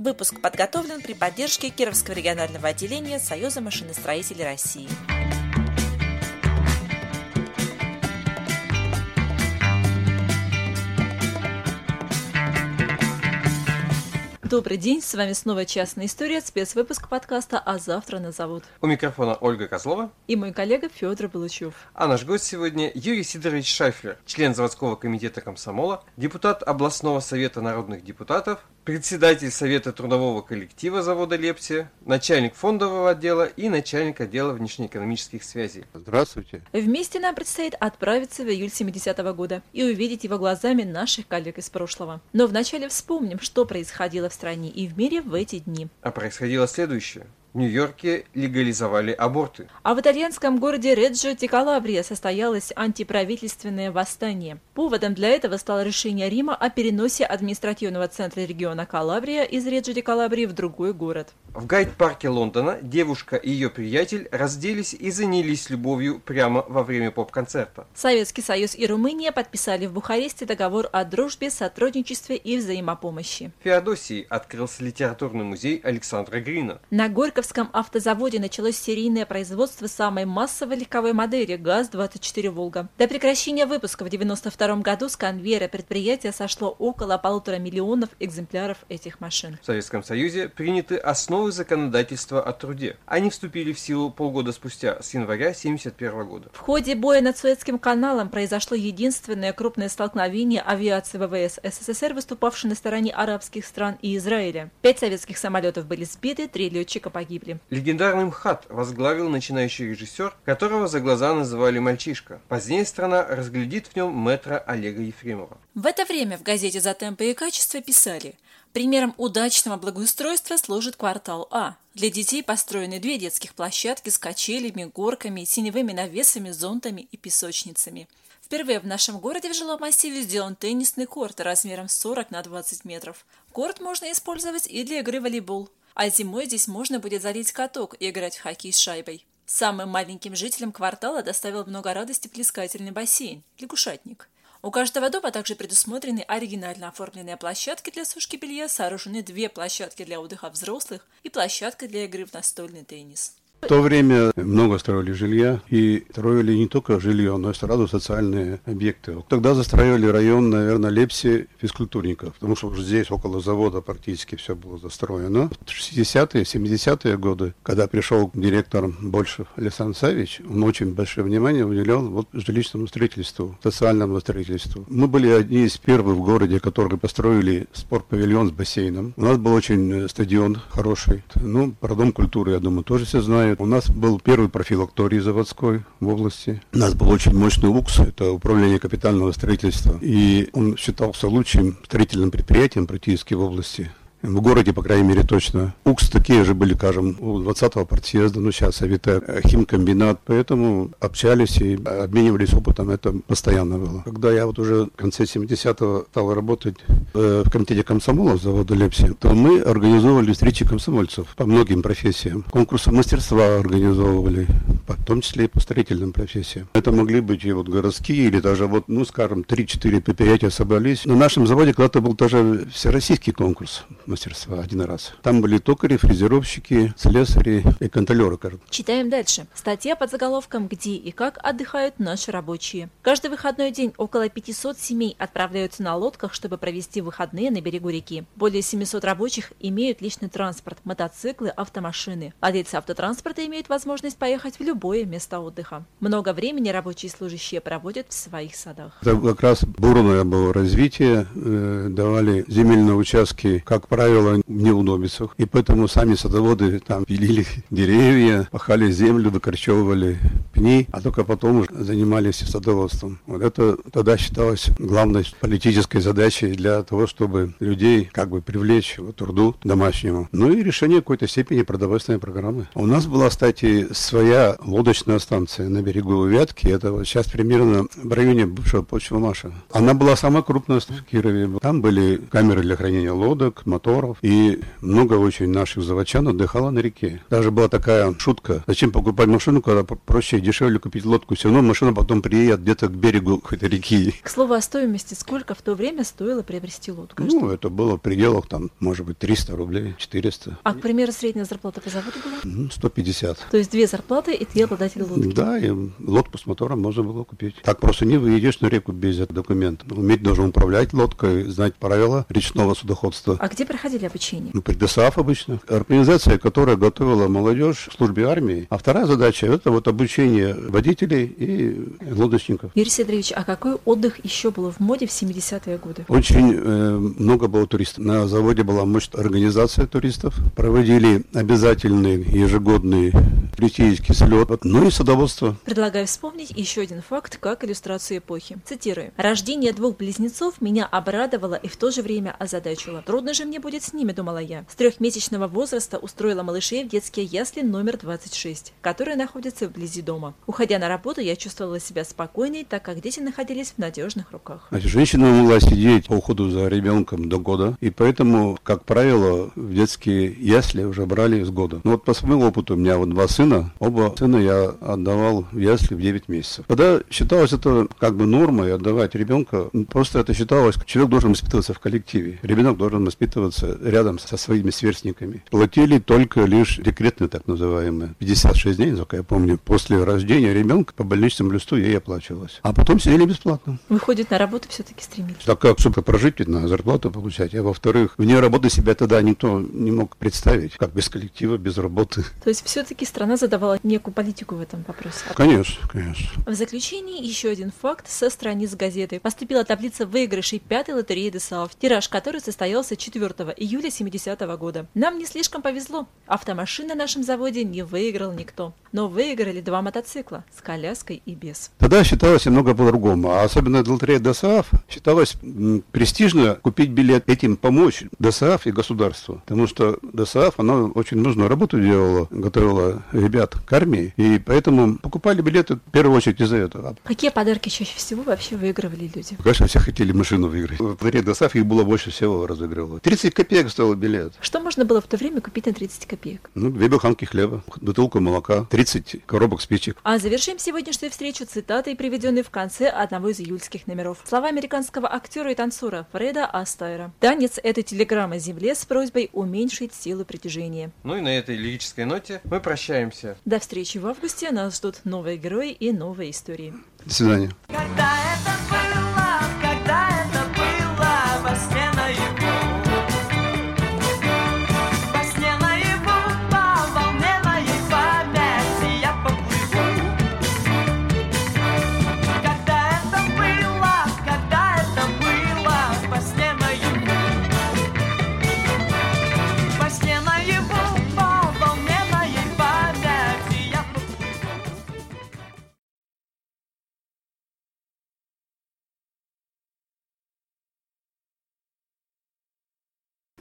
Выпуск подготовлен при поддержке Кировского регионального отделения Союза машиностроителей России. Добрый день, с вами снова «Частная история», спецвыпуск подкаста «А завтра назовут». У микрофона Ольга Козлова и мой коллега Федор Балычев. А наш гость сегодня Юрий Сидорович Шайфлер, член заводского комитета комсомола, депутат областного совета народных депутатов, председатель Совета трудового коллектива завода «Лепсия», начальник фондового отдела и начальник отдела внешнеэкономических связей. Здравствуйте. Вместе нам предстоит отправиться в июль 70-го года и увидеть его глазами наших коллег из прошлого. Но вначале вспомним, что происходило в стране и в мире в эти дни. А происходило следующее. В Нью-Йорке легализовали аборты. А в итальянском городе Реджо ди Калабрия состоялось антиправительственное восстание. Поводом для этого стало решение Рима о переносе административного центра региона Калабрия из Реджо ди Калабрии в другой город. В гайд-парке Лондона девушка и ее приятель разделись и занялись любовью прямо во время поп-концерта. Советский Союз и Румыния подписали в Бухаресте договор о дружбе, сотрудничестве и взаимопомощи. В Феодосии открылся литературный музей Александра Грина. На Горьковском автозаводе началось серийное производство самой массовой легковой модели ГАЗ-24 «Волга». До прекращения выпуска в 1992 году с конвейера предприятия сошло около полутора миллионов экземпляров этих машин. В Советском Союзе приняты основы новое законодательство о труде. Они вступили в силу полгода спустя, с января 1971 года. В ходе боя над Суэцким каналом произошло единственное крупное столкновение авиации ВВС СССР, выступавшей на стороне арабских стран и Израиля. Пять советских самолетов были сбиты, три летчика погибли. Легендарный МХАТ возглавил начинающий режиссер, которого за глаза называли «мальчишка». Позднее страна разглядит в нем мэтра Олега Ефремова. В это время в газете «За темпы и качество» писали – Примером удачного благоустройства служит квартал А. Для детей построены две детских площадки с качелями, горками, теневыми навесами, зонтами и песочницами. Впервые в нашем городе в жилом массиве сделан теннисный корт размером 40 на 20 метров. Корт можно использовать и для игры в волейбол. А зимой здесь можно будет залить каток и играть в хоккей с шайбой. Самым маленьким жителям квартала доставил много радости плескательный бассейн – лягушатник – у каждого дома также предусмотрены оригинально оформленные площадки для сушки белья, сооружены две площадки для отдыха взрослых и площадка для игры в настольный теннис. В то время много строили жилья, и строили не только жилье, но и сразу социальные объекты. Тогда застраивали район, наверное, Лепси физкультурников, потому что уже здесь, около завода, практически все было застроено. В 60-е, 70-е годы, когда пришел директор Большев Александр Савич, он очень большое внимание уделял вот жилищному строительству, социальному строительству. Мы были одни из первых в городе, которые построили спортпавильон с бассейном. У нас был очень стадион хороший. Ну, про Дом культуры, я думаю, тоже все знают знают. У нас был первый профилакторий заводской в области. У нас был очень мощный УКС, это управление капитального строительства. И он считался лучшим строительным предприятием практически в области в городе, по крайней мере, точно. УКС такие же были, скажем, у 20-го партсъезда, ну, сейчас Авито, э, химкомбинат, поэтому общались и обменивались опытом, это постоянно было. Когда я вот уже в конце 70-го стал работать э, в комитете комсомола завода Лепси, то мы организовывали встречи комсомольцев по многим профессиям. Конкурсы мастерства организовывали, в том числе и по строительным профессиям. Это могли быть и вот городские, или даже вот, ну, скажем, 3-4 предприятия собрались. На нашем заводе когда-то был даже всероссийский конкурс мастерства один раз. Там были токари, фрезеровщики, слесари и контролеры. Кажется. Читаем дальше. Статья под заголовком «Где и как отдыхают наши рабочие». Каждый выходной день около 500 семей отправляются на лодках, чтобы провести выходные на берегу реки. Более 700 рабочих имеют личный транспорт, мотоциклы, автомашины. Владельцы автотранспорта имеют возможность поехать в любое место отдыха. Много времени рабочие служащие проводят в своих садах. Это как раз бурное было развитие. Э, давали земельные участки как правило, в неудобицах. И поэтому сами садоводы там пилили деревья, пахали землю, выкорчевывали пни, а только потом уже занимались садоводством. Вот это тогда считалось главной политической задачей для того, чтобы людей как бы привлечь к труду домашнему. Ну и решение какой-то степени продовольственной программы. У нас была, кстати, своя лодочная станция на берегу Вятки. Это вот сейчас примерно в районе бывшего Почвомаша. Она была самая крупная в Кирове. Там были камеры для хранения лодок, моторов. И много очень наших заводчан отдыхало на реке. Даже была такая шутка. Зачем покупать машину, когда проще и дешевле купить лодку? Все равно машина потом приедет где-то к берегу какой-то реки. К слову о стоимости, сколько в то время стоило приобрести лодку? Ну, это было в пределах, там, может быть, 300 рублей, 400. А, к примеру, средняя зарплата по заводу была? 150. То есть две зарплаты, и ты обладатель лодки? Да, и лодку с мотором можно было купить. Так просто не выйдешь на реку без документа. Уметь должен управлять лодкой, знать правила речного судоходства. А где проходили обучение? Ну, при ДСАФ обычно. Организация, которая готовила молодежь в службе армии. А вторая задача – это вот обучение водителей и лодочников. Юрий Сидорович, а какой отдых еще был в моде в 70-е годы? Очень э, много было туристов. На заводе была мощная организация туристов. Проводили обязательный ежегодный туристический слет. Ну и садоводство. Предлагаю вспомнить еще один факт, как иллюстрацию эпохи. Цитирую. «Рождение двух близнецов меня обрадовало и в то же время озадачило. Трудно же мне будет с ними, думала я. С трехмесячного возраста устроила малышей в детские ясли номер 26, которые находятся вблизи дома. Уходя на работу, я чувствовала себя спокойной, так как дети находились в надежных руках. Значит, женщина могла сидеть по уходу за ребенком до года, и поэтому, как правило, в детские ясли уже брали с года. Ну вот по своему опыту, у меня вот два сына, оба сына я отдавал в ясли в 9 месяцев. Тогда считалось это как бы нормой отдавать ребенка, просто это считалось, человек должен воспитываться в коллективе, ребенок должен воспитываться рядом со своими сверстниками. Платили только лишь декретные так называемые, 56 дней, насколько я помню, после рождения ребенка по больничному листу ей оплачивалось. А потом сидели бесплатно. Выходит, на работу все-таки стремились. Так как, чтобы прожить, на зарплату получать. А во-вторых, вне работы себя тогда никто не мог представить, как без коллектива, без работы. То есть все-таки страна задавала некую политику в этом вопросе? Конечно, конечно. В заключении еще один факт со страниц газеты. Поступила таблица выигрышей пятой лотереи ДСАУФ, тираж которой состоялся 4 июля 70 -го года. Нам не слишком повезло. Автомашин на нашем заводе не выиграл никто. Но выиграли два мотоцикла с коляской и без. Тогда считалось немного по-другому. А особенно лотерея ДСАФ считалось м, престижно купить билет, этим помочь ДСАФ и государству. Потому что ДСАФ, она очень нужную работу делала, готовила ребят к армии. И поэтому покупали билеты в первую очередь из-за этого. Какие подарки чаще всего вообще выигрывали люди? Конечно, все хотели машину выиграть. В лотерее ДСАФ их было больше всего разыгрывало. 30 копеек стоил билет. Что можно было в то время купить на 30 копеек? Ну, две буханки хлеба, бутылку молока, 30 коробок спичек. А завершим сегодняшнюю встречу цитатой, приведенной в конце одного из июльских номеров. Слова американского актера и танцора Фреда Астайра. Танец – это телеграмма Земле с просьбой уменьшить силу притяжения. Ну и на этой лирической ноте мы прощаемся. До встречи в августе. Нас ждут новые герои и новые истории. До свидания.